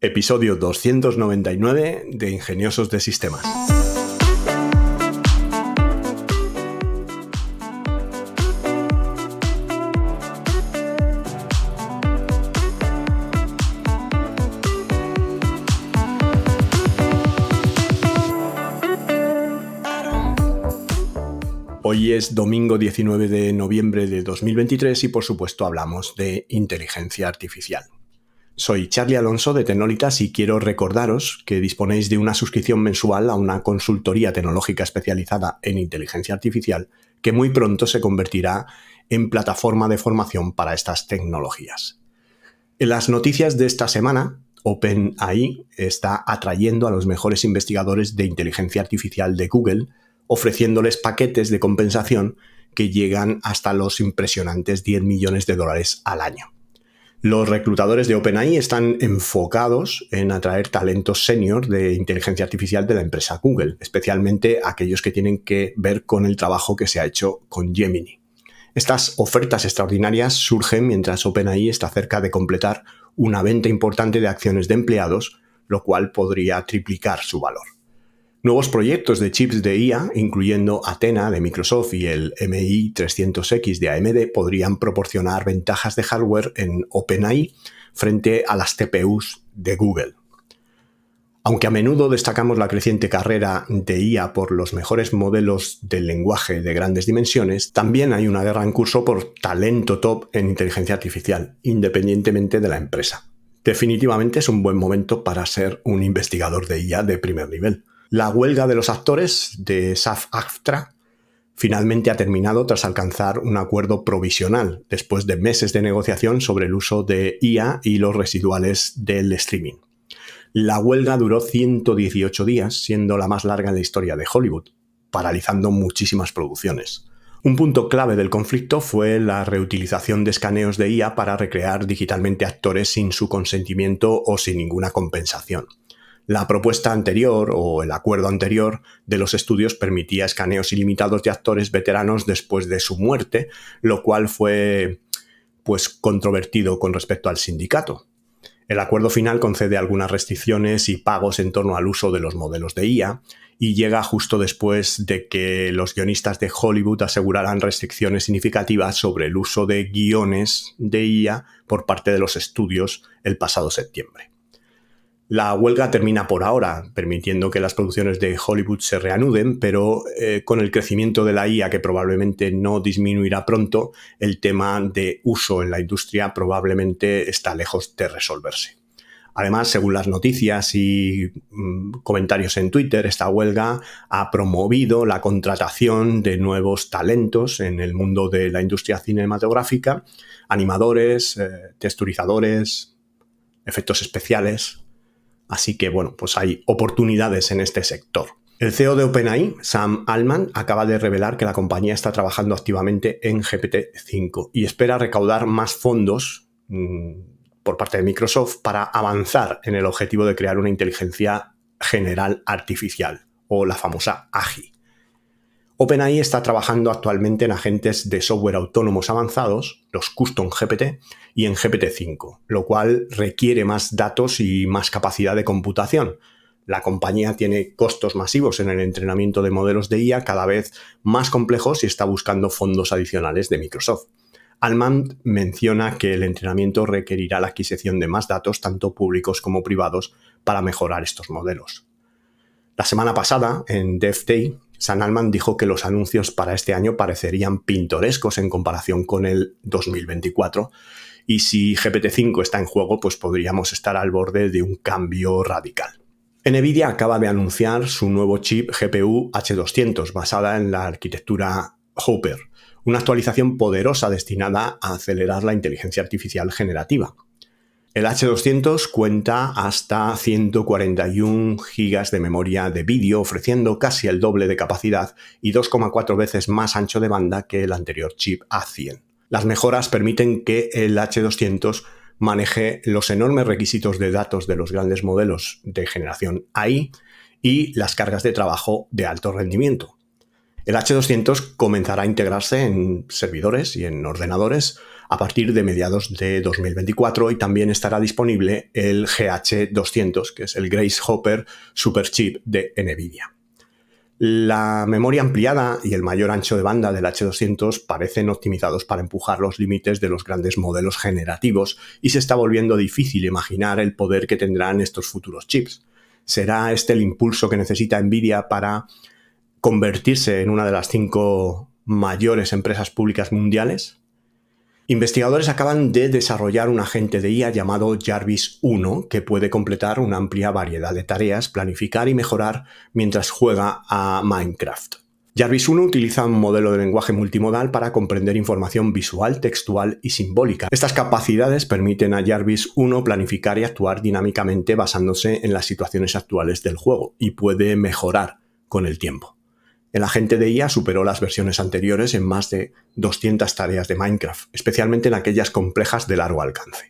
Episodio 299 de Ingeniosos de Sistemas. Hoy es domingo 19 de noviembre de 2023 y por supuesto hablamos de inteligencia artificial. Soy Charlie Alonso de Tecnolitas y quiero recordaros que disponéis de una suscripción mensual a una consultoría tecnológica especializada en inteligencia artificial que muy pronto se convertirá en plataforma de formación para estas tecnologías. En las noticias de esta semana, OpenAI está atrayendo a los mejores investigadores de inteligencia artificial de Google, ofreciéndoles paquetes de compensación que llegan hasta los impresionantes 10 millones de dólares al año. Los reclutadores de OpenAI están enfocados en atraer talentos senior de inteligencia artificial de la empresa Google, especialmente aquellos que tienen que ver con el trabajo que se ha hecho con Gemini. Estas ofertas extraordinarias surgen mientras OpenAI está cerca de completar una venta importante de acciones de empleados, lo cual podría triplicar su valor. Nuevos proyectos de chips de IA, incluyendo Athena de Microsoft y el MI 300X de AMD, podrían proporcionar ventajas de hardware en OpenAI frente a las TPUs de Google. Aunque a menudo destacamos la creciente carrera de IA por los mejores modelos del lenguaje de grandes dimensiones, también hay una guerra en curso por talento top en inteligencia artificial, independientemente de la empresa. Definitivamente es un buen momento para ser un investigador de IA de primer nivel. La huelga de los actores de SAF-AFTRA finalmente ha terminado tras alcanzar un acuerdo provisional después de meses de negociación sobre el uso de IA y los residuales del streaming. La huelga duró 118 días, siendo la más larga en la historia de Hollywood, paralizando muchísimas producciones. Un punto clave del conflicto fue la reutilización de escaneos de IA para recrear digitalmente actores sin su consentimiento o sin ninguna compensación. La propuesta anterior o el acuerdo anterior de los estudios permitía escaneos ilimitados de actores veteranos después de su muerte, lo cual fue pues controvertido con respecto al sindicato. El acuerdo final concede algunas restricciones y pagos en torno al uso de los modelos de IA y llega justo después de que los guionistas de Hollywood aseguraran restricciones significativas sobre el uso de guiones de IA por parte de los estudios el pasado septiembre. La huelga termina por ahora, permitiendo que las producciones de Hollywood se reanuden, pero eh, con el crecimiento de la IA, que probablemente no disminuirá pronto, el tema de uso en la industria probablemente está lejos de resolverse. Además, según las noticias y mm, comentarios en Twitter, esta huelga ha promovido la contratación de nuevos talentos en el mundo de la industria cinematográfica, animadores, eh, texturizadores, efectos especiales, Así que bueno, pues hay oportunidades en este sector. El CEO de OpenAI, Sam Altman, acaba de revelar que la compañía está trabajando activamente en GPT-5 y espera recaudar más fondos mm, por parte de Microsoft para avanzar en el objetivo de crear una inteligencia general artificial o la famosa AGI. OpenAI está trabajando actualmente en agentes de software autónomos avanzados, los Custom GPT, y en GPT-5, lo cual requiere más datos y más capacidad de computación. La compañía tiene costos masivos en el entrenamiento de modelos de IA cada vez más complejos y está buscando fondos adicionales de Microsoft. Alman menciona que el entrenamiento requerirá la adquisición de más datos, tanto públicos como privados, para mejorar estos modelos. La semana pasada, en Dev Day, San Alman dijo que los anuncios para este año parecerían pintorescos en comparación con el 2024 y si GPT-5 está en juego, pues podríamos estar al borde de un cambio radical. Nvidia acaba de anunciar su nuevo chip GPU H200 basada en la arquitectura Hopper, una actualización poderosa destinada a acelerar la inteligencia artificial generativa. El H200 cuenta hasta 141 GB de memoria de vídeo, ofreciendo casi el doble de capacidad y 2,4 veces más ancho de banda que el anterior chip A100. Las mejoras permiten que el H200 maneje los enormes requisitos de datos de los grandes modelos de generación AI y las cargas de trabajo de alto rendimiento. El H200 comenzará a integrarse en servidores y en ordenadores a partir de mediados de 2024 y también estará disponible el GH200, que es el Grace Hopper Superchip de NVIDIA. La memoria ampliada y el mayor ancho de banda del H200 parecen optimizados para empujar los límites de los grandes modelos generativos y se está volviendo difícil imaginar el poder que tendrán estos futuros chips. ¿Será este el impulso que necesita Nvidia para convertirse en una de las cinco mayores empresas públicas mundiales? Investigadores acaban de desarrollar un agente de IA llamado Jarvis 1 que puede completar una amplia variedad de tareas, planificar y mejorar mientras juega a Minecraft. Jarvis 1 utiliza un modelo de lenguaje multimodal para comprender información visual, textual y simbólica. Estas capacidades permiten a Jarvis 1 planificar y actuar dinámicamente basándose en las situaciones actuales del juego y puede mejorar con el tiempo. El agente de IA superó las versiones anteriores en más de 200 tareas de Minecraft, especialmente en aquellas complejas de largo alcance.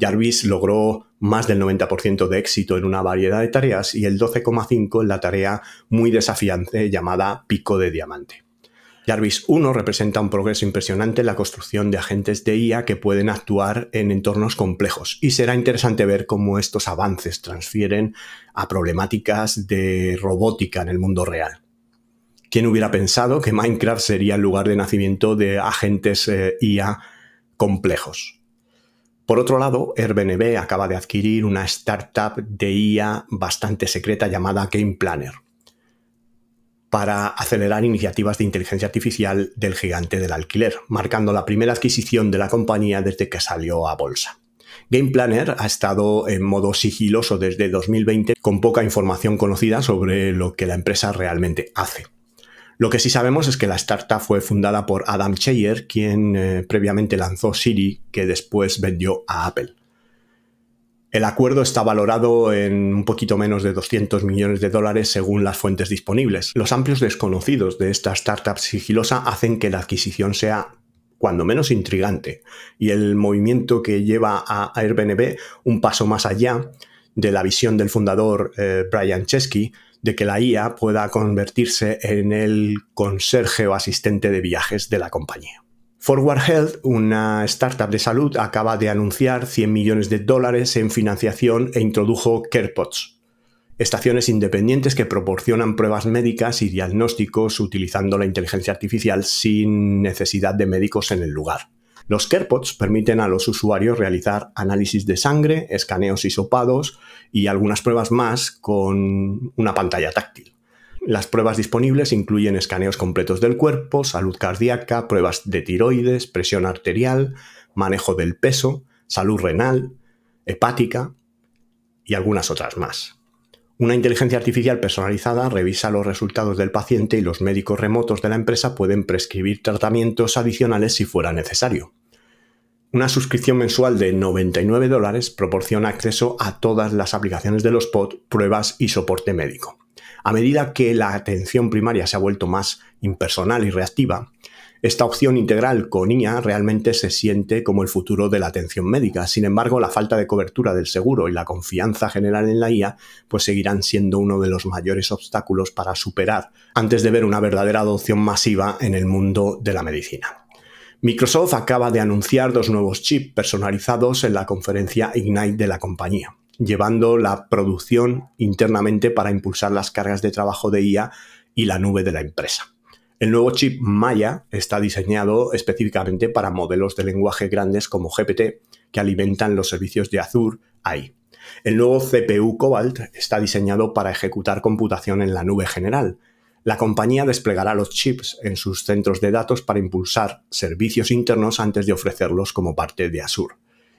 Jarvis logró más del 90% de éxito en una variedad de tareas y el 12,5% en la tarea muy desafiante llamada Pico de Diamante. Jarvis 1 representa un progreso impresionante en la construcción de agentes de IA que pueden actuar en entornos complejos y será interesante ver cómo estos avances transfieren a problemáticas de robótica en el mundo real. ¿Quién hubiera pensado que Minecraft sería el lugar de nacimiento de agentes eh, IA complejos? Por otro lado, Airbnb acaba de adquirir una startup de IA bastante secreta llamada Game Planner para acelerar iniciativas de inteligencia artificial del gigante del alquiler, marcando la primera adquisición de la compañía desde que salió a bolsa. Game Planner ha estado en modo sigiloso desde 2020 con poca información conocida sobre lo que la empresa realmente hace. Lo que sí sabemos es que la startup fue fundada por Adam Cheyer, quien eh, previamente lanzó Siri, que después vendió a Apple. El acuerdo está valorado en un poquito menos de 200 millones de dólares según las fuentes disponibles. Los amplios desconocidos de esta startup sigilosa hacen que la adquisición sea cuando menos intrigante y el movimiento que lleva a Airbnb un paso más allá de la visión del fundador eh, Brian Chesky de que la IA pueda convertirse en el conserje o asistente de viajes de la compañía. Forward Health, una startup de salud, acaba de anunciar 100 millones de dólares en financiación e introdujo CarePods, estaciones independientes que proporcionan pruebas médicas y diagnósticos utilizando la inteligencia artificial sin necesidad de médicos en el lugar. Los CarePods permiten a los usuarios realizar análisis de sangre, escaneos isopados y algunas pruebas más con una pantalla táctil. Las pruebas disponibles incluyen escaneos completos del cuerpo, salud cardíaca, pruebas de tiroides, presión arterial, manejo del peso, salud renal, hepática y algunas otras más. Una inteligencia artificial personalizada revisa los resultados del paciente y los médicos remotos de la empresa pueden prescribir tratamientos adicionales si fuera necesario. Una suscripción mensual de 99 dólares proporciona acceso a todas las aplicaciones de los POD, pruebas y soporte médico. A medida que la atención primaria se ha vuelto más impersonal y reactiva, esta opción integral con IA realmente se siente como el futuro de la atención médica. Sin embargo, la falta de cobertura del seguro y la confianza general en la IA pues seguirán siendo uno de los mayores obstáculos para superar antes de ver una verdadera adopción masiva en el mundo de la medicina. Microsoft acaba de anunciar dos nuevos chips personalizados en la conferencia Ignite de la compañía, llevando la producción internamente para impulsar las cargas de trabajo de IA y la nube de la empresa. El nuevo chip Maya está diseñado específicamente para modelos de lenguaje grandes como GPT que alimentan los servicios de Azure AI. El nuevo CPU Cobalt está diseñado para ejecutar computación en la nube general. La compañía desplegará los chips en sus centros de datos para impulsar servicios internos antes de ofrecerlos como parte de Azure.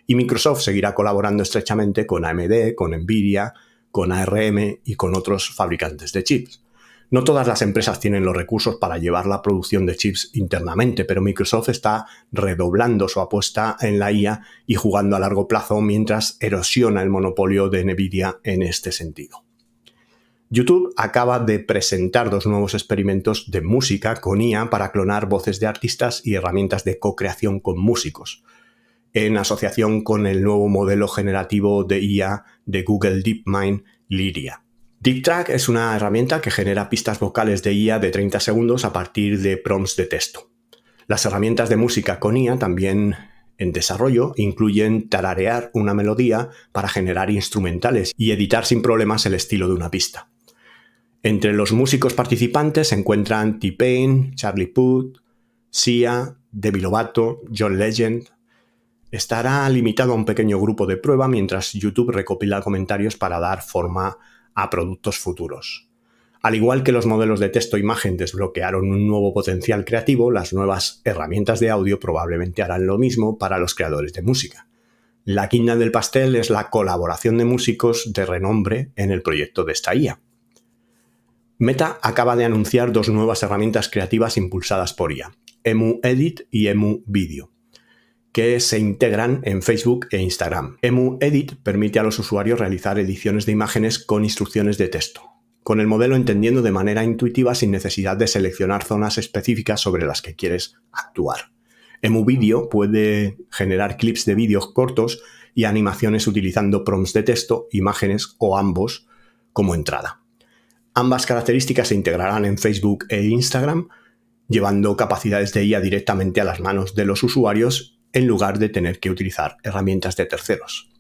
Y Microsoft seguirá colaborando estrechamente con AMD, con Nvidia, con ARM y con otros fabricantes de chips. No todas las empresas tienen los recursos para llevar la producción de chips internamente, pero Microsoft está redoblando su apuesta en la IA y jugando a largo plazo mientras erosiona el monopolio de Nvidia en este sentido. YouTube acaba de presentar dos nuevos experimentos de música con IA para clonar voces de artistas y herramientas de co-creación con músicos, en asociación con el nuevo modelo generativo de IA de Google DeepMind, Lyria. DeepTrack es una herramienta que genera pistas vocales de IA de 30 segundos a partir de prompts de texto. Las herramientas de música con IA también en desarrollo incluyen tararear una melodía para generar instrumentales y editar sin problemas el estilo de una pista. Entre los músicos participantes se encuentran T-Pain, Charlie Puth, Sia, Demi Lovato, John Legend. Estará limitado a un pequeño grupo de prueba mientras YouTube recopila comentarios para dar forma a productos futuros. Al igual que los modelos de texto e imagen desbloquearon un nuevo potencial creativo, las nuevas herramientas de audio probablemente harán lo mismo para los creadores de música. La quinta del pastel es la colaboración de músicos de renombre en el proyecto de esta IA. Meta acaba de anunciar dos nuevas herramientas creativas impulsadas por IA, Emu Edit y Emu Video que se integran en Facebook e Instagram. Emu Edit permite a los usuarios realizar ediciones de imágenes con instrucciones de texto, con el modelo entendiendo de manera intuitiva sin necesidad de seleccionar zonas específicas sobre las que quieres actuar. Emu Video puede generar clips de vídeos cortos y animaciones utilizando prompts de texto, imágenes o ambos como entrada. Ambas características se integrarán en Facebook e Instagram, llevando capacidades de IA directamente a las manos de los usuarios en lugar de tener que utilizar herramientas de terceros.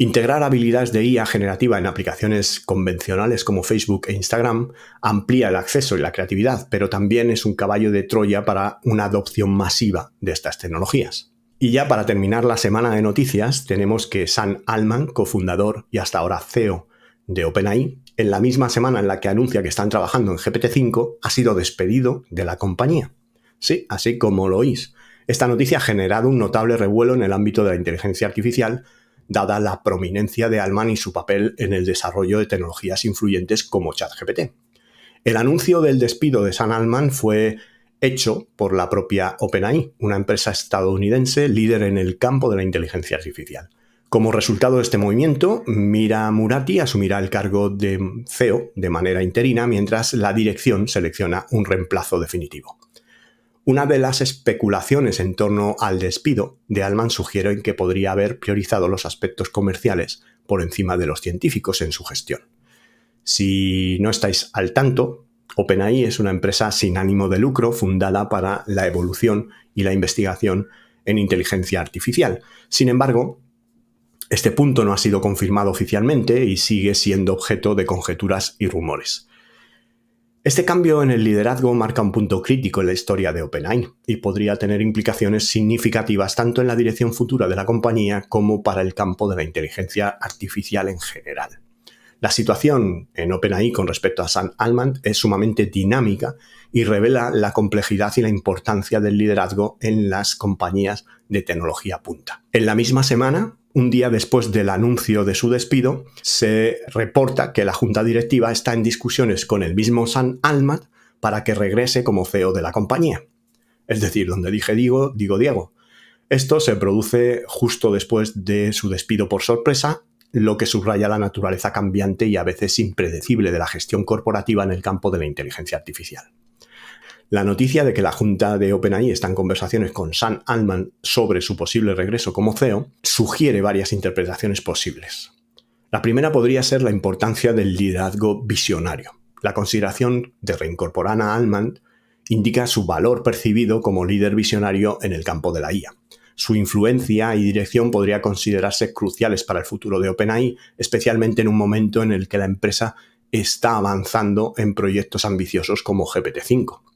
Integrar habilidades de IA generativa en aplicaciones convencionales como Facebook e Instagram amplía el acceso y la creatividad, pero también es un caballo de Troya para una adopción masiva de estas tecnologías. Y ya para terminar la semana de noticias, tenemos que Sam Altman, cofundador y hasta ahora CEO de OpenAI, en la misma semana en la que anuncia que están trabajando en GPT-5, ha sido despedido de la compañía. Sí, así como lo oís. Esta noticia ha generado un notable revuelo en el ámbito de la inteligencia artificial, dada la prominencia de Alman y su papel en el desarrollo de tecnologías influyentes como ChatGPT. El anuncio del despido de Sam Alman fue hecho por la propia OpenAI, una empresa estadounidense líder en el campo de la inteligencia artificial. Como resultado de este movimiento, Mira Murati asumirá el cargo de CEO de manera interina mientras la dirección selecciona un reemplazo definitivo. Una de las especulaciones en torno al despido de Alman sugiere que podría haber priorizado los aspectos comerciales por encima de los científicos en su gestión. Si no estáis al tanto, OpenAI es una empresa sin ánimo de lucro fundada para la evolución y la investigación en inteligencia artificial. Sin embargo, este punto no ha sido confirmado oficialmente y sigue siendo objeto de conjeturas y rumores. Este cambio en el liderazgo marca un punto crítico en la historia de OpenAI y podría tener implicaciones significativas tanto en la dirección futura de la compañía como para el campo de la inteligencia artificial en general. La situación en OpenAI con respecto a Sam Altman es sumamente dinámica y revela la complejidad y la importancia del liderazgo en las compañías de tecnología punta. En la misma semana, un día después del anuncio de su despido, se reporta que la junta directiva está en discusiones con el mismo San Almat para que regrese como CEO de la compañía. Es decir, donde dije digo, digo Diego. Esto se produce justo después de su despido por sorpresa, lo que subraya la naturaleza cambiante y a veces impredecible de la gestión corporativa en el campo de la inteligencia artificial. La noticia de que la junta de OpenAI está en conversaciones con Sam Altman sobre su posible regreso como CEO sugiere varias interpretaciones posibles. La primera podría ser la importancia del liderazgo visionario. La consideración de reincorporar a Altman indica su valor percibido como líder visionario en el campo de la IA. Su influencia y dirección podría considerarse cruciales para el futuro de OpenAI, especialmente en un momento en el que la empresa está avanzando en proyectos ambiciosos como GPT-5.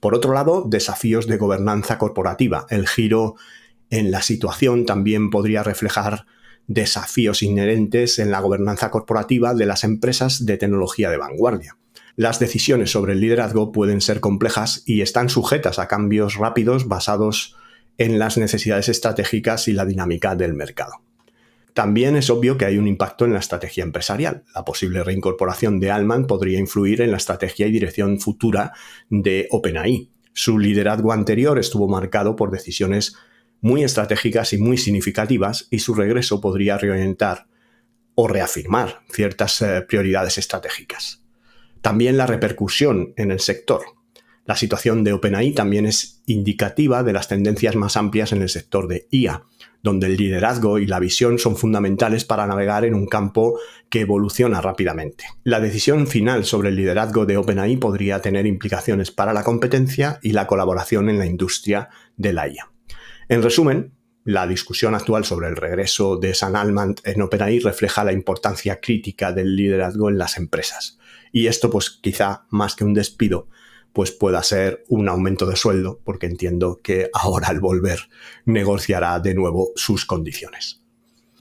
Por otro lado, desafíos de gobernanza corporativa. El giro en la situación también podría reflejar desafíos inherentes en la gobernanza corporativa de las empresas de tecnología de vanguardia. Las decisiones sobre el liderazgo pueden ser complejas y están sujetas a cambios rápidos basados en las necesidades estratégicas y la dinámica del mercado. También es obvio que hay un impacto en la estrategia empresarial. La posible reincorporación de Alman podría influir en la estrategia y dirección futura de OpenAI. Su liderazgo anterior estuvo marcado por decisiones muy estratégicas y muy significativas y su regreso podría reorientar o reafirmar ciertas eh, prioridades estratégicas. También la repercusión en el sector. La situación de OpenAI también es indicativa de las tendencias más amplias en el sector de IA, donde el liderazgo y la visión son fundamentales para navegar en un campo que evoluciona rápidamente. La decisión final sobre el liderazgo de OpenAI podría tener implicaciones para la competencia y la colaboración en la industria de la IA. En resumen, la discusión actual sobre el regreso de San Alman en OpenAI refleja la importancia crítica del liderazgo en las empresas. Y esto, pues quizá más que un despido, pues pueda ser un aumento de sueldo, porque entiendo que ahora al volver negociará de nuevo sus condiciones.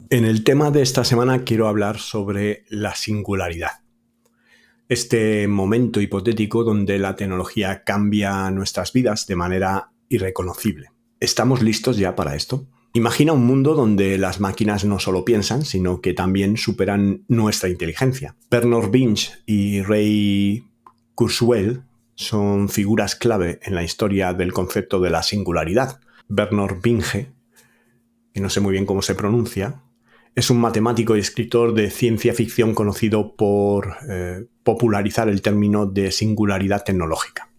En el tema de esta semana quiero hablar sobre la singularidad. Este momento hipotético donde la tecnología cambia nuestras vidas de manera irreconocible. ¿Estamos listos ya para esto? Imagina un mundo donde las máquinas no solo piensan, sino que también superan nuestra inteligencia. Bernard Binge y Ray Kurzweil son figuras clave en la historia del concepto de la singularidad. Bernard Binge, que no sé muy bien cómo se pronuncia, es un matemático y escritor de ciencia ficción conocido por eh, popularizar el término de singularidad tecnológica.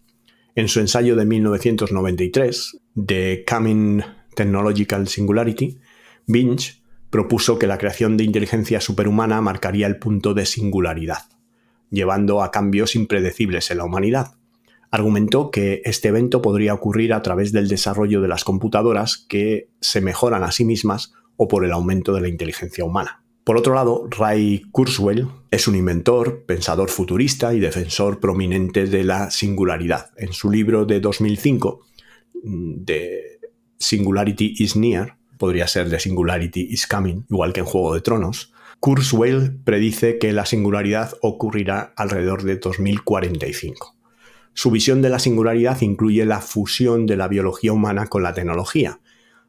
En su ensayo de 1993, The Coming Technological Singularity, Binge propuso que la creación de inteligencia superhumana marcaría el punto de singularidad, llevando a cambios impredecibles en la humanidad argumentó que este evento podría ocurrir a través del desarrollo de las computadoras que se mejoran a sí mismas o por el aumento de la inteligencia humana. Por otro lado, Ray Kurzweil es un inventor, pensador futurista y defensor prominente de la singularidad. En su libro de 2005, de Singularity is Near, podría ser de Singularity is Coming, igual que en Juego de Tronos, Kurzweil predice que la singularidad ocurrirá alrededor de 2045. Su visión de la singularidad incluye la fusión de la biología humana con la tecnología.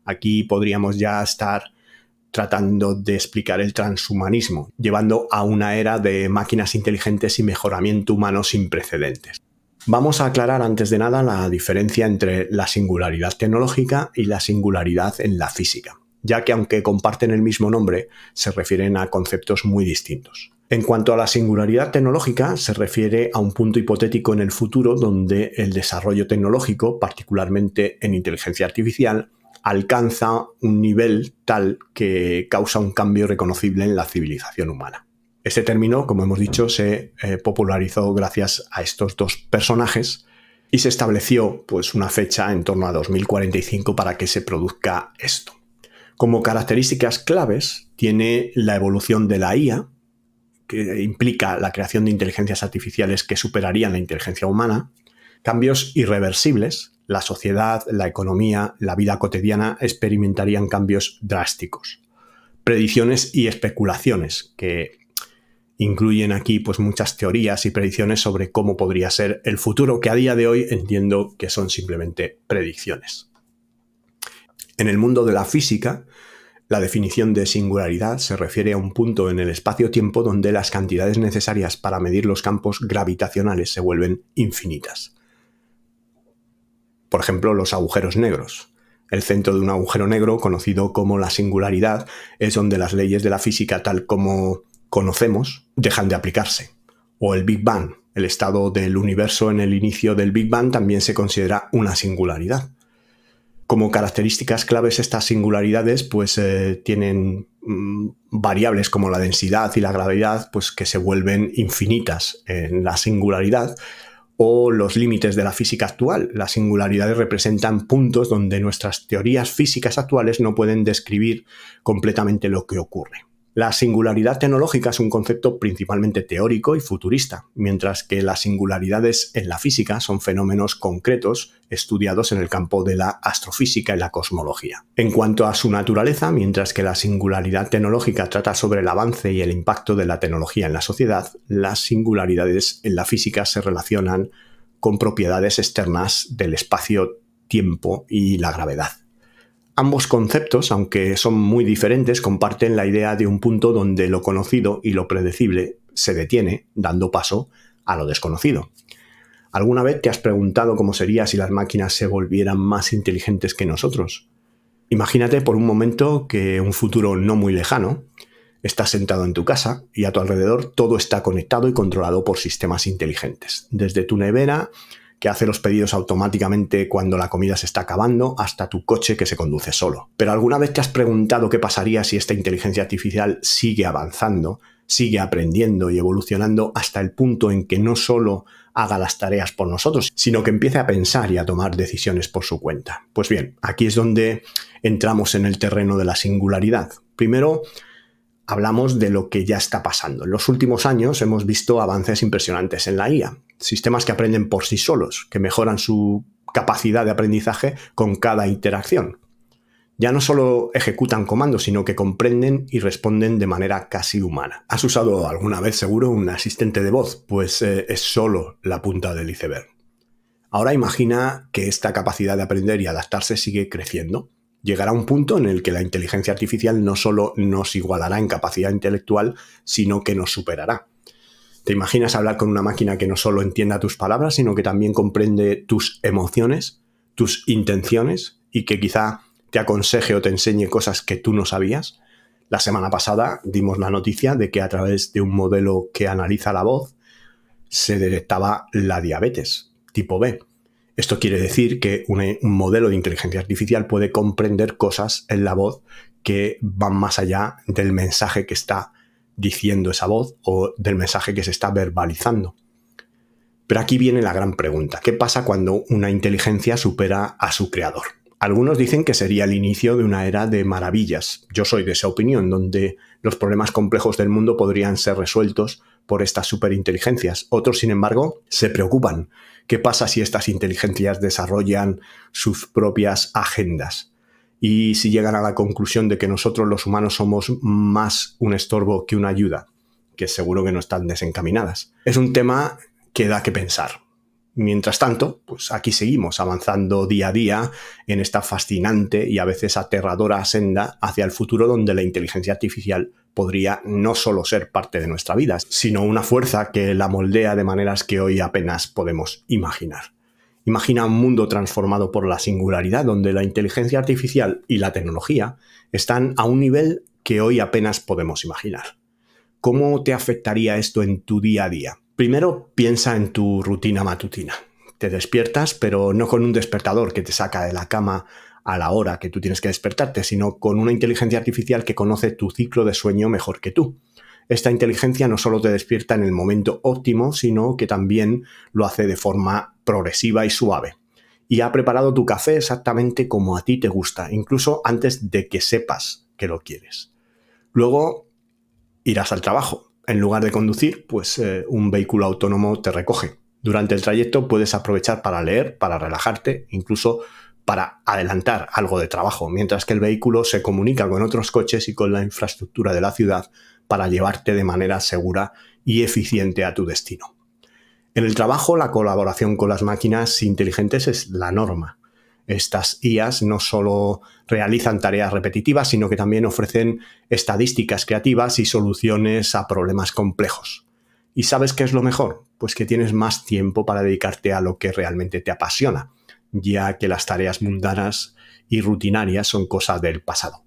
Aquí podríamos ya estar tratando de explicar el transhumanismo, llevando a una era de máquinas inteligentes y mejoramiento humano sin precedentes. Vamos a aclarar antes de nada la diferencia entre la singularidad tecnológica y la singularidad en la física, ya que aunque comparten el mismo nombre, se refieren a conceptos muy distintos. En cuanto a la singularidad tecnológica, se refiere a un punto hipotético en el futuro donde el desarrollo tecnológico, particularmente en inteligencia artificial, alcanza un nivel tal que causa un cambio reconocible en la civilización humana. Este término, como hemos dicho, se eh, popularizó gracias a estos dos personajes y se estableció pues, una fecha en torno a 2045 para que se produzca esto. Como características claves tiene la evolución de la IA, que implica la creación de inteligencias artificiales que superarían la inteligencia humana, cambios irreversibles, la sociedad, la economía, la vida cotidiana experimentarían cambios drásticos. Predicciones y especulaciones, que incluyen aquí pues, muchas teorías y predicciones sobre cómo podría ser el futuro, que a día de hoy entiendo que son simplemente predicciones. En el mundo de la física, la definición de singularidad se refiere a un punto en el espacio-tiempo donde las cantidades necesarias para medir los campos gravitacionales se vuelven infinitas. Por ejemplo, los agujeros negros. El centro de un agujero negro, conocido como la singularidad, es donde las leyes de la física tal como conocemos dejan de aplicarse. O el Big Bang, el estado del universo en el inicio del Big Bang también se considera una singularidad como características claves estas singularidades pues eh, tienen mm, variables como la densidad y la gravedad pues que se vuelven infinitas en la singularidad o los límites de la física actual. Las singularidades representan puntos donde nuestras teorías físicas actuales no pueden describir completamente lo que ocurre. La singularidad tecnológica es un concepto principalmente teórico y futurista, mientras que las singularidades en la física son fenómenos concretos estudiados en el campo de la astrofísica y la cosmología. En cuanto a su naturaleza, mientras que la singularidad tecnológica trata sobre el avance y el impacto de la tecnología en la sociedad, las singularidades en la física se relacionan con propiedades externas del espacio-tiempo y la gravedad. Ambos conceptos, aunque son muy diferentes, comparten la idea de un punto donde lo conocido y lo predecible se detiene, dando paso a lo desconocido. ¿Alguna vez te has preguntado cómo sería si las máquinas se volvieran más inteligentes que nosotros? Imagínate por un momento que un futuro no muy lejano, estás sentado en tu casa y a tu alrededor todo está conectado y controlado por sistemas inteligentes. Desde tu nevera que hace los pedidos automáticamente cuando la comida se está acabando, hasta tu coche que se conduce solo. Pero ¿alguna vez te has preguntado qué pasaría si esta inteligencia artificial sigue avanzando, sigue aprendiendo y evolucionando hasta el punto en que no solo haga las tareas por nosotros, sino que empiece a pensar y a tomar decisiones por su cuenta? Pues bien, aquí es donde entramos en el terreno de la singularidad. Primero, hablamos de lo que ya está pasando. En los últimos años hemos visto avances impresionantes en la IA, sistemas que aprenden por sí solos, que mejoran su capacidad de aprendizaje con cada interacción. Ya no solo ejecutan comandos, sino que comprenden y responden de manera casi humana. ¿Has usado alguna vez seguro un asistente de voz? Pues eh, es solo la punta del iceberg. Ahora imagina que esta capacidad de aprender y adaptarse sigue creciendo llegará un punto en el que la inteligencia artificial no solo nos igualará en capacidad intelectual, sino que nos superará. ¿Te imaginas hablar con una máquina que no solo entienda tus palabras, sino que también comprende tus emociones, tus intenciones y que quizá te aconseje o te enseñe cosas que tú no sabías? La semana pasada dimos la noticia de que a través de un modelo que analiza la voz se detectaba la diabetes tipo B. Esto quiere decir que un, modelo de inteligencia artificial puede comprender cosas en la voz que van más allá del mensaje que está diciendo esa voz o del mensaje que se está verbalizando. Pero aquí viene la gran pregunta. ¿Qué pasa cuando una inteligencia supera a su creador? Algunos dicen que sería el inicio de una era de maravillas. Yo soy de esa opinión, donde los problemas complejos del mundo podrían ser resueltos por estas superinteligencias. Otros, sin embargo, se preocupan ¿Qué pasa si estas inteligencias desarrollan sus propias agendas? Y si llegan a la conclusión de que nosotros los humanos somos más un estorbo que una ayuda, que seguro que no están desencaminadas. Es un tema que da que pensar. Mientras tanto, pues aquí seguimos avanzando día a día en esta fascinante y a veces aterradora senda hacia el futuro donde la inteligencia artificial podría no solo ser parte de nuestra vida, sino una fuerza que la moldea de maneras que hoy apenas podemos imaginar. Imagina un mundo transformado por la singularidad, donde la inteligencia artificial y la tecnología están a un nivel que hoy apenas podemos imaginar. ¿Cómo te afectaría esto en tu día a día? Primero piensa en tu rutina matutina. Te despiertas, pero no con un despertador que te saca de la cama a la hora que tú tienes que despertarte, sino con una inteligencia artificial que conoce tu ciclo de sueño mejor que tú. Esta inteligencia no solo te despierta en el momento óptimo, sino que también lo hace de forma progresiva y suave. Y ha preparado tu café exactamente como a ti te gusta, incluso antes de que sepas que lo quieres. Luego irás al trabajo. En lugar de conducir, pues eh, un vehículo autónomo te recoge. Durante el trayecto puedes aprovechar para leer, para relajarte, incluso para adelantar algo de trabajo, mientras que el vehículo se comunica con otros coches y con la infraestructura de la ciudad para llevarte de manera segura y eficiente a tu destino. En el trabajo, la colaboración con las máquinas inteligentes es la norma. Estas IAs no solo realizan tareas repetitivas, sino que también ofrecen estadísticas creativas y soluciones a problemas complejos. ¿Y sabes qué es lo mejor? Pues que tienes más tiempo para dedicarte a lo que realmente te apasiona ya que las tareas mundanas y rutinarias son cosas del pasado.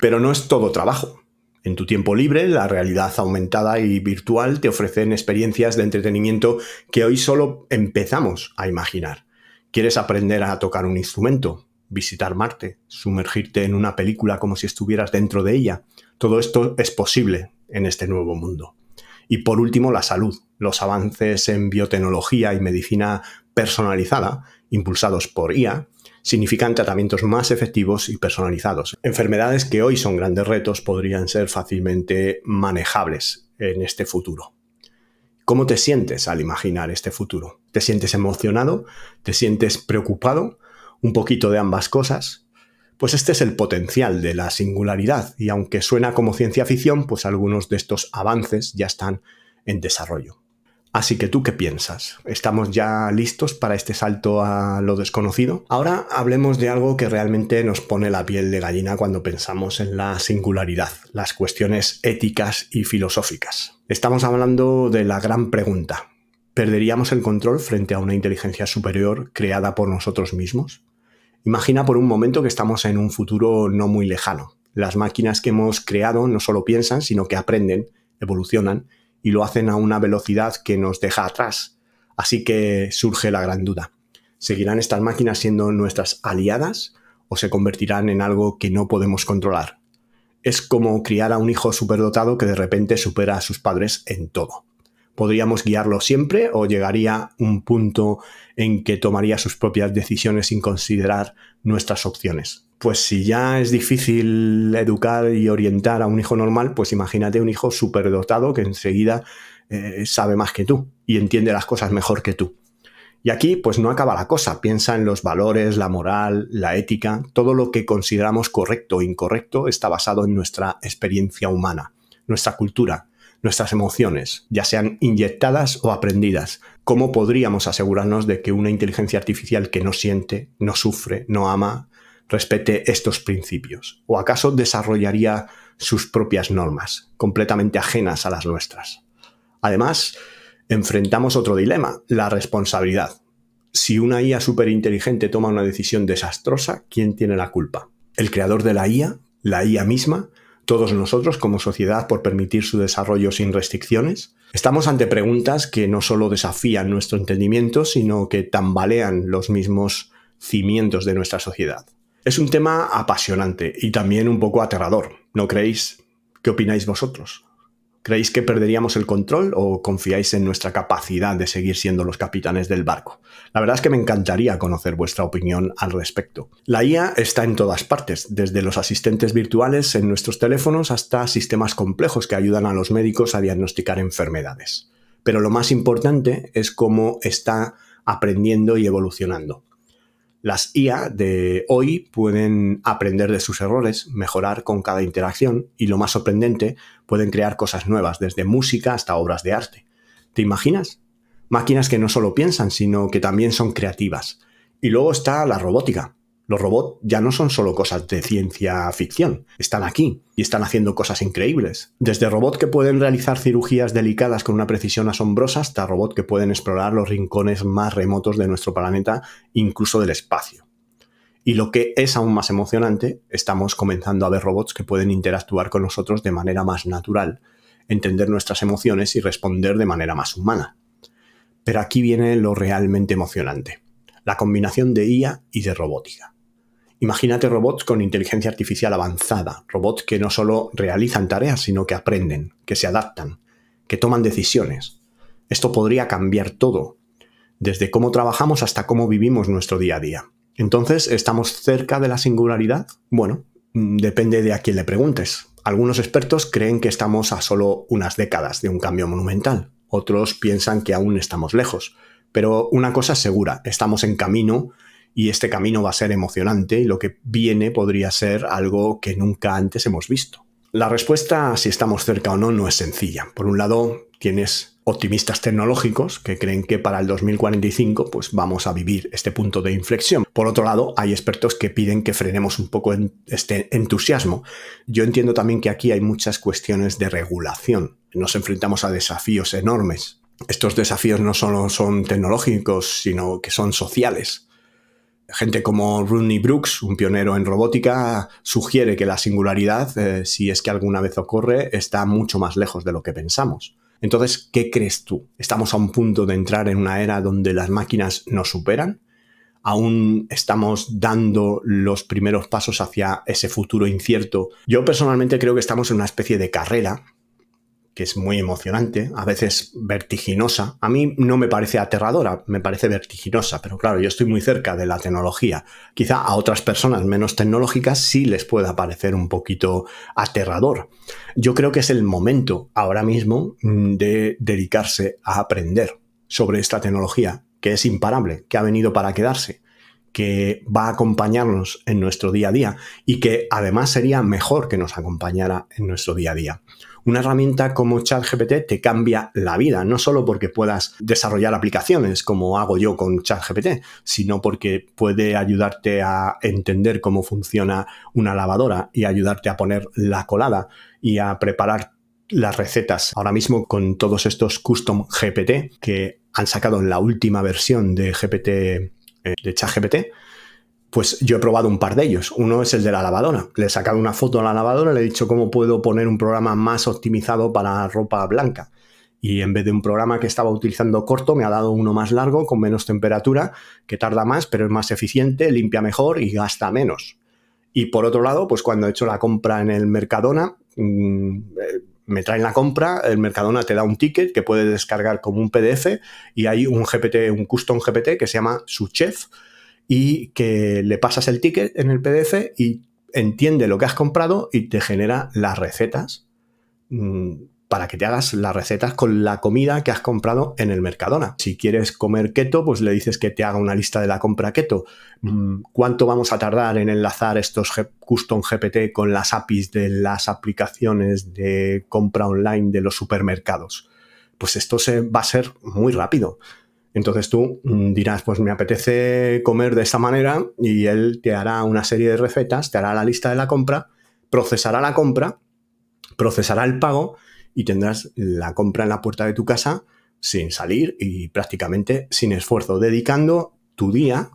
Pero no es todo trabajo. En tu tiempo libre, la realidad aumentada y virtual te ofrecen experiencias de entretenimiento que hoy solo empezamos a imaginar. ¿Quieres aprender a tocar un instrumento? ¿Visitar Marte? ¿Sumergirte en una película como si estuvieras dentro de ella? Todo esto es posible en este nuevo mundo. Y por último, la salud. Los avances en biotecnología y medicina personalizada impulsados por IA, significan tratamientos más efectivos y personalizados. Enfermedades que hoy son grandes retos podrían ser fácilmente manejables en este futuro. ¿Cómo te sientes al imaginar este futuro? ¿Te sientes emocionado? ¿Te sientes preocupado? ¿Un poquito de ambas cosas? Pues este es el potencial de la singularidad y aunque suena como ciencia ficción, pues algunos de estos avances ya están en desarrollo. Así que tú qué piensas? ¿Estamos ya listos para este salto a lo desconocido? Ahora hablemos de algo que realmente nos pone la piel de gallina cuando pensamos en la singularidad, las cuestiones éticas y filosóficas. Estamos hablando de la gran pregunta. ¿Perderíamos el control frente a una inteligencia superior creada por nosotros mismos? Imagina por un momento que estamos en un futuro no muy lejano. Las máquinas que hemos creado no solo piensan, sino que aprenden, evolucionan y lo hacen a una velocidad que nos deja atrás, Así que surge la gran duda. ¿Seguirán estas máquinas siendo nuestras aliadas o se convertirán en algo que no podemos controlar? Es como criar a un hijo superdotado que de repente supera a sus padres en todo. ¿Podríamos guiarlo siempre o llegaría un punto en que tomaría sus propias decisiones sin considerar nuestras opciones? Pues si ya es difícil educar y orientar a un hijo normal, pues imagínate un hijo superdotado que enseguida eh, sabe más que tú y entiende las cosas mejor que tú. Y aquí pues no acaba la cosa, piensa en los valores, la moral, la ética, todo lo que consideramos correcto o incorrecto está basado en nuestra experiencia humana, nuestra cultura, nuestras emociones, ya sean inyectadas o aprendidas. ¿Cómo podríamos asegurarnos de que una inteligencia artificial que no siente, no sufre, no ama, respete estos principios? ¿O acaso desarrollaría sus propias normas, completamente ajenas a las nuestras? Además, enfrentamos otro dilema, la responsabilidad. Si una IA superinteligente toma una decisión desastrosa, ¿quién tiene la culpa? ¿El creador de la IA? ¿La IA misma? ¿Todos nosotros como sociedad por permitir su desarrollo sin restricciones? Estamos ante preguntas que no solo desafían nuestro entendimiento, sino que tambalean los mismos cimientos de nuestra sociedad. Es un tema apasionante y también un poco aterrador, ¿no creéis? ¿Qué opináis vosotros? ¿Creéis que perderíamos el control o confiáis en nuestra capacidad de seguir siendo los capitanes del barco? La verdad es que me encantaría conocer vuestra opinión al respecto. La IA está en todas partes, desde los asistentes virtuales en nuestros teléfonos hasta sistemas complejos que ayudan a los médicos a diagnosticar enfermedades. Pero lo más importante es cómo está aprendiendo y evolucionando. Las IA de hoy pueden aprender de sus errores, mejorar con cada interacción y lo más sorprendente, pueden crear cosas nuevas, desde música hasta obras de arte. ¿Te imaginas? Máquinas que no solo piensan, sino que también son creativas. Y luego está la robótica. Los robots ya no son solo cosas de ciencia ficción, están aquí y están haciendo cosas increíbles. Desde robots que pueden realizar cirugías delicadas con una precisión asombrosa hasta robots que pueden explorar los rincones más remotos de nuestro planeta, incluso del espacio. Y lo que es aún más emocionante, estamos comenzando a ver robots que pueden interactuar con nosotros de manera más natural, entender nuestras emociones y responder de manera más humana. Pero aquí viene lo realmente emocionante, la combinación de IA y de robótica. Imagínate robots con inteligencia artificial avanzada, robots que no solo realizan tareas, sino que aprenden, que se adaptan, que toman decisiones. Esto podría cambiar todo, desde cómo trabajamos hasta cómo vivimos nuestro día a día. Entonces, ¿estamos cerca de la singularidad? Bueno, mm, depende de a quién le preguntes. Algunos expertos creen que estamos a solo unas décadas de un cambio monumental. Otros piensan que aún estamos lejos. Pero una cosa es segura, estamos en camino y este camino va a ser emocionante y lo que viene podría ser algo que nunca antes hemos visto. La respuesta si estamos cerca o no no es sencilla. Por un lado, tienes optimistas tecnológicos que creen que para el 2045 pues vamos a vivir este punto de inflexión. Por otro lado, hay expertos que piden que frenemos un poco este entusiasmo. Yo entiendo también que aquí hay muchas cuestiones de regulación. Nos enfrentamos a desafíos enormes. Estos desafíos no solo son tecnológicos, sino que son sociales gente como Rodney Brooks, un pionero en robótica, sugiere que la singularidad, eh, si es que alguna vez ocurre, está mucho más lejos de lo que pensamos. Entonces, ¿qué crees tú? ¿Estamos a un punto de entrar en una era donde las máquinas nos superan? ¿Aún estamos dando los primeros pasos hacia ese futuro incierto? Yo personalmente creo que estamos en una especie de carrera que es muy emocionante, a veces vertiginosa. A mí no me parece aterradora, me parece vertiginosa, pero claro, yo estoy muy cerca de la tecnología. Quizá a otras personas menos tecnológicas sí les pueda parecer un poquito aterrador. Yo creo que es el momento ahora mismo mm, de dedicarse a aprender sobre esta tecnología, que es imparable, que ha venido para quedarse que va a acompañarnos en nuestro día a día y que además sería mejor que nos acompañara en nuestro día a día. Una herramienta como ChatGPT te cambia la vida, no solo porque puedas desarrollar aplicaciones como hago yo con ChatGPT, sino porque puede ayudarte a entender cómo funciona una lavadora y ayudarte a poner la colada y a preparar las recetas. Ahora mismo con todos estos custom GPT que han sacado en la última versión de GPT eh, de ChatGPT, pues yo he probado un par de ellos. Uno es el de la lavadora. Le he sacado una foto a la lavadora, le he dicho cómo puedo poner un programa más optimizado para ropa blanca. y en vez de un programa que estaba utilizando corto, me ha dado uno más largo, con menos temperatura, que tarda más, pero es más eficiente, limpia mejor y gasta menos. Y por otro lado, pues cuando he hecho la compra en el Mercadona, mm, eh, me traen la compra, el Mercadona te da un ticket que puedes descargar como un PDF y hay un GPT, un custom GPT que se llama su chef y que le pasas el ticket en el PDF y entiende lo que has comprado y te genera las recetas mm, para que te hagas las recetas con la comida que has comprado en el Mercadona. Si quieres comer keto, pues le dices que te haga una lista de la compra keto. Mm, ¿Cuánto vamos a tardar en enlazar estos custom GPT con las APIs de las aplicaciones de compra online de los supermercados? Pues esto se, va a ser muy rápido. Entonces tú mm, dirás, pues me apetece comer de esta manera y él te hará una serie de recetas, te hará la lista de la compra, procesará la compra, procesará el pago y tendrás la compra en la puerta de tu casa sin salir y prácticamente sin esfuerzo, dedicando tu día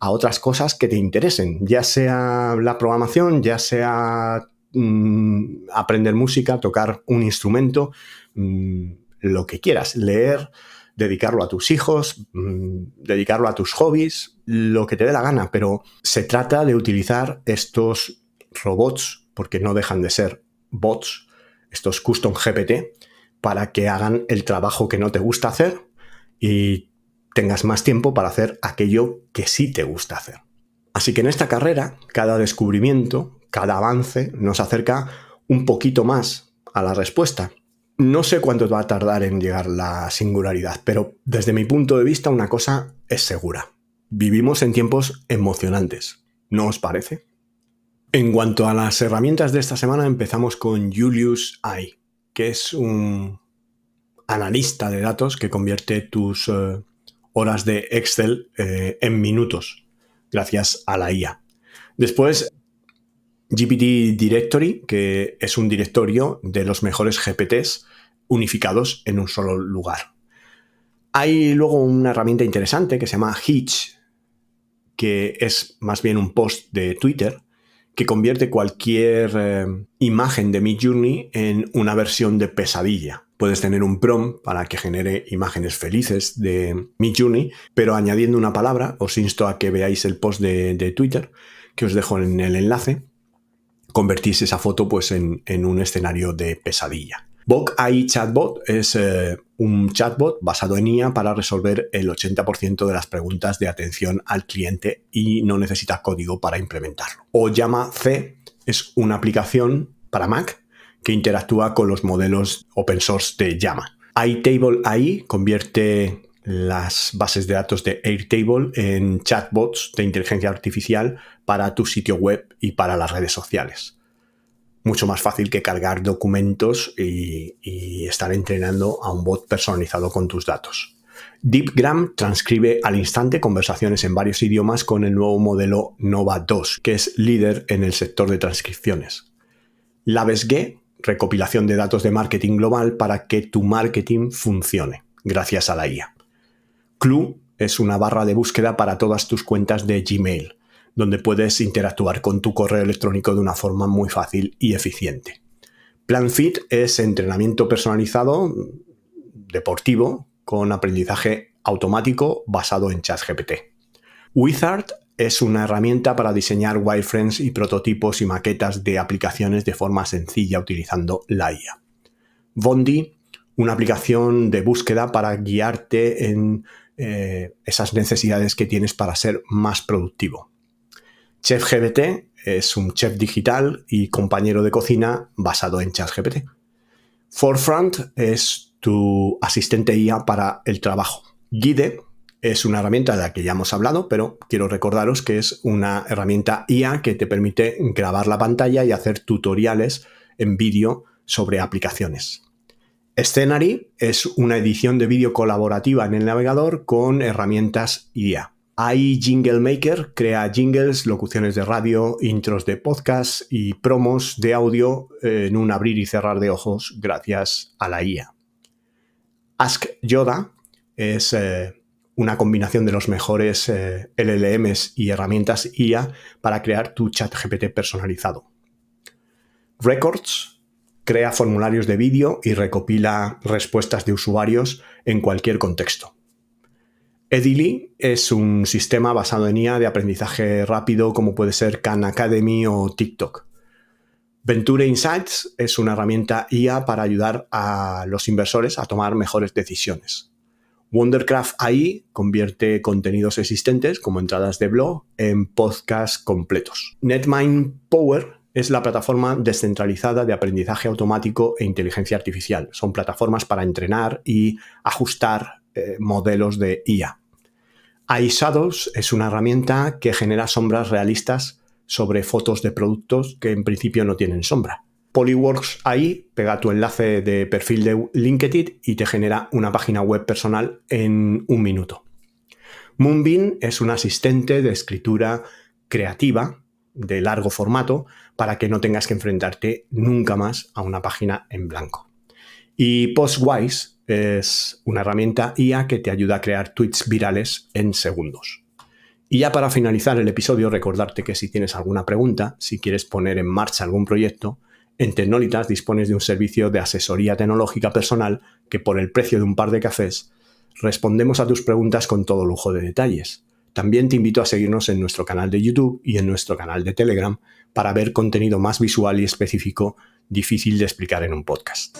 a otras cosas que te interesen, ya sea la programación, ya sea mm, aprender música, tocar un instrumento, mm, lo que quieras, leer, dedicarlo a tus hijos, mm, dedicarlo a tus hobbies, lo que te dé la gana, pero se trata de utilizar estos robots, porque no dejan de ser bots, estos custom GPT, para que hagan el trabajo que no te gusta hacer y tengas más tiempo para hacer aquello que sí te gusta hacer. Así que en esta carrera, cada descubrimiento, cada avance nos acerca un poquito más a la respuesta. No sé cuánto va a tardar en llegar la singularidad, pero desde mi punto de vista una cosa es segura. Vivimos en tiempos emocionantes, ¿no os parece? En cuanto a las herramientas de esta semana, empezamos con Julius AI, que es un analista de datos que convierte tus eh, horas de Excel eh, en minutos, gracias a la IA. Después, GPT Directory, que es un directorio de los mejores GPTs unificados en un solo lugar. Hay luego una herramienta interesante que se llama Hitch, que es más bien un post de Twitter que convierte cualquier eh, imagen de Midjourney en una versión de pesadilla. Puedes tener un prompt para que genere imágenes felices de Midjourney, pero añadiendo una palabra, os insto a que veáis el post de, Twitter, que os dejo en el enlace, convertís esa foto pues en, en un escenario de pesadilla. Bok AI Chatbot es eh, un chatbot basado en IA para resolver el 80% de las preguntas de atención al cliente y no necesita código para implementarlo. O Llama C es una aplicación para Mac que interactúa con los modelos open source de Llama. iTable AI convierte las bases de datos de Airtable en chatbots de inteligencia artificial para tu sitio web y para las redes sociales mucho más fácil que cargar documentos y, estar entrenando a un bot personalizado con tus datos. DeepGram transcribe al instante conversaciones en varios idiomas con el nuevo modelo Nova 2, que es líder en el sector de transcripciones. LabesG, recopilación de datos de marketing global para que tu marketing funcione, gracias a la IA. Clue es una barra de búsqueda para todas tus cuentas de Gmail donde puedes interactuar con tu correo electrónico de una forma muy fácil y eficiente. PlanFit es entrenamiento personalizado deportivo con aprendizaje automático basado en ChatGPT. Wizard es una herramienta para diseñar wireframes y prototipos y maquetas de aplicaciones de forma sencilla utilizando la IA. Bondi, una aplicación de búsqueda para guiarte en eh, esas necesidades que tienes para ser más productivo. ChefGPT es un chef digital y compañero de cocina basado en ChatGPT. Forefront es tu asistente IA para el trabajo. Guide es una herramienta de la que ya hemos hablado, pero quiero recordaros que es una herramienta IA que te permite grabar la pantalla y hacer tutoriales en vídeo sobre aplicaciones. Scenary es una edición de vídeo colaborativa en el navegador con herramientas IA. Hay Jingle Maker, crea jingles, locuciones de radio, intros de podcast y promos de audio en un abrir y cerrar de ojos gracias a la IA. Ask Yoda es eh, una combinación de los mejores eh, LLMs y herramientas IA para crear tu chat GPT personalizado. Records crea formularios de vídeo y recopila respuestas de usuarios en cualquier contexto. Edily es un sistema basado en IA de aprendizaje rápido como puede ser Khan Academy o TikTok. Venture Insights es una herramienta IA para ayudar a los inversores a tomar mejores decisiones. Wondercraft AI convierte contenidos existentes como entradas de blog en podcasts completos. NetMind Power es la plataforma descentralizada de aprendizaje automático e inteligencia artificial. Son plataformas para entrenar y ajustar eh, modelos de IA. iShadows es una herramienta que genera sombras realistas sobre fotos de productos que en principio no tienen sombra. Polyworks ahí pega tu enlace de perfil de LinkedIn y te genera una página web personal en un minuto. Moonbeam es un asistente de escritura creativa de largo formato para que no tengas que enfrentarte nunca más a una página en blanco. Y Postwise es una herramienta IA que te ayuda a crear tweets virales en segundos. Y ya para finalizar el episodio, recordarte que si tienes alguna pregunta, si quieres poner en marcha algún proyecto, en Tecnolitas dispones de un servicio de asesoría tecnológica personal que por el precio de un par de cafés respondemos a tus preguntas con todo lujo de detalles. También te invito a seguirnos en nuestro canal de YouTube y en nuestro canal de Telegram para ver contenido más visual y específico difícil de explicar en un podcast.